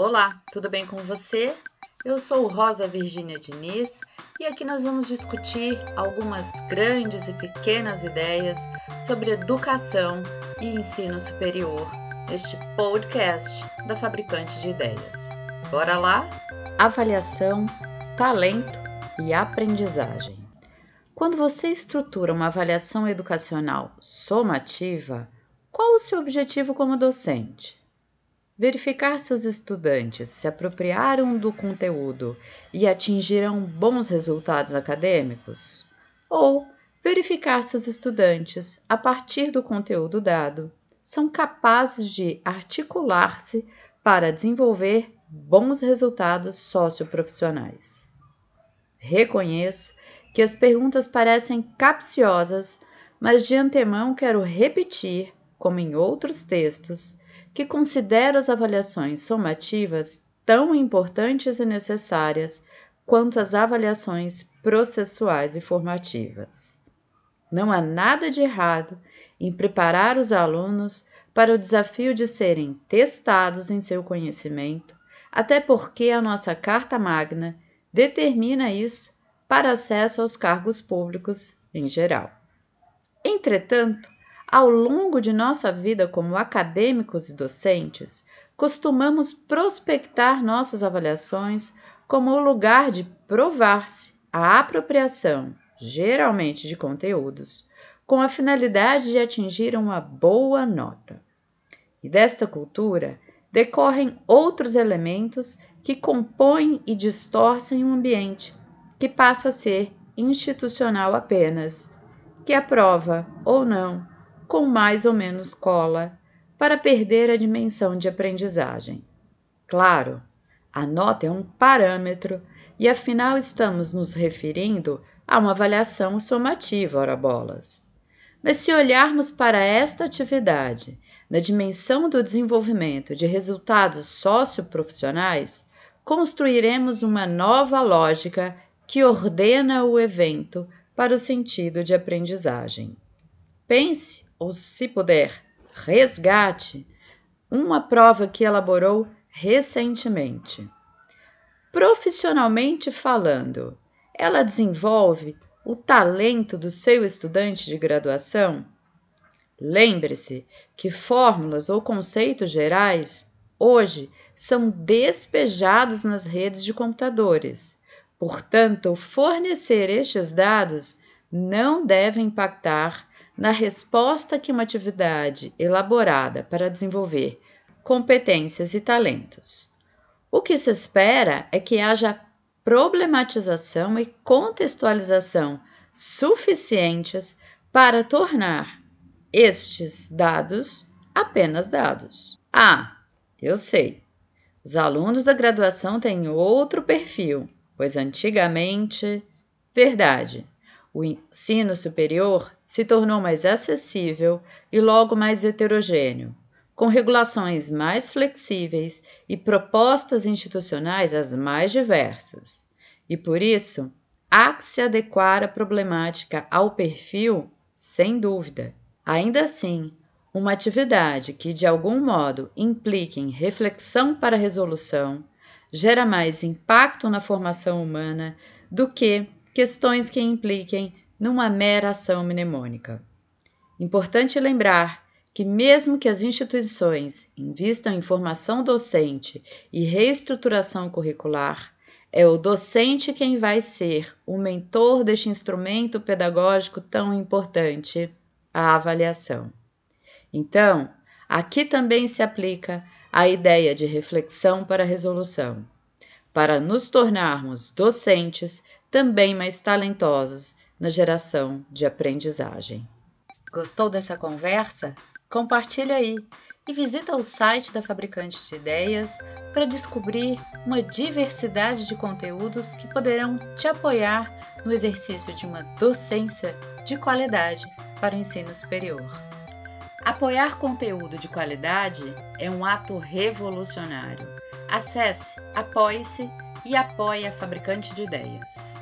Olá, tudo bem com você? Eu sou Rosa Virgínia Diniz e aqui nós vamos discutir algumas grandes e pequenas ideias sobre educação e ensino superior neste podcast da Fabricante de Ideias. Bora lá? Avaliação, talento e aprendizagem. Quando você estrutura uma avaliação educacional somativa, qual o seu objetivo como docente? Verificar se os estudantes se apropriaram do conteúdo e atingiram bons resultados acadêmicos? Ou verificar se os estudantes, a partir do conteúdo dado, são capazes de articular-se para desenvolver bons resultados socioprofissionais? Reconheço que as perguntas parecem capciosas, mas de antemão quero repetir, como em outros textos, que considero as avaliações somativas tão importantes e necessárias quanto as avaliações processuais e formativas. Não há nada de errado em preparar os alunos para o desafio de serem testados em seu conhecimento, até porque a nossa Carta Magna determina isso para acesso aos cargos públicos em geral. Entretanto, ao longo de nossa vida como acadêmicos e docentes, costumamos prospectar nossas avaliações como o lugar de provar-se a apropriação, geralmente de conteúdos, com a finalidade de atingir uma boa nota. E desta cultura decorrem outros elementos que compõem e distorcem um ambiente, que passa a ser institucional apenas, que aprova ou não com mais ou menos cola para perder a dimensão de aprendizagem. Claro, a nota é um parâmetro e afinal estamos nos referindo a uma avaliação somativa, ora bolas. Mas se olharmos para esta atividade na dimensão do desenvolvimento de resultados socioprofissionais, construiremos uma nova lógica que ordena o evento para o sentido de aprendizagem. Pense ou, se puder, resgate uma prova que elaborou recentemente. Profissionalmente falando, ela desenvolve o talento do seu estudante de graduação? Lembre-se que fórmulas ou conceitos gerais hoje são despejados nas redes de computadores. Portanto, fornecer estes dados não deve impactar na resposta que uma atividade elaborada para desenvolver competências e talentos. O que se espera é que haja problematização e contextualização suficientes para tornar estes dados apenas dados. Ah, eu sei. Os alunos da graduação têm outro perfil, pois antigamente, verdade, o ensino superior se tornou mais acessível e logo mais heterogêneo, com regulações mais flexíveis e propostas institucionais as mais diversas. E por isso, há que se adequar a problemática ao perfil, sem dúvida. Ainda assim, uma atividade que de algum modo implique em reflexão para resolução gera mais impacto na formação humana do que questões que impliquem numa mera ação mnemônica. Importante lembrar que, mesmo que as instituições invistam em formação docente e reestruturação curricular, é o docente quem vai ser o mentor deste instrumento pedagógico tão importante, a avaliação. Então, aqui também se aplica a ideia de reflexão para resolução, para nos tornarmos docentes também mais talentosos na geração de aprendizagem. Gostou dessa conversa? Compartilha aí e visita o site da Fabricante de Ideias para descobrir uma diversidade de conteúdos que poderão te apoiar no exercício de uma docência de qualidade para o ensino superior. Apoiar conteúdo de qualidade é um ato revolucionário. Acesse, apoie-se e apoie a Fabricante de Ideias.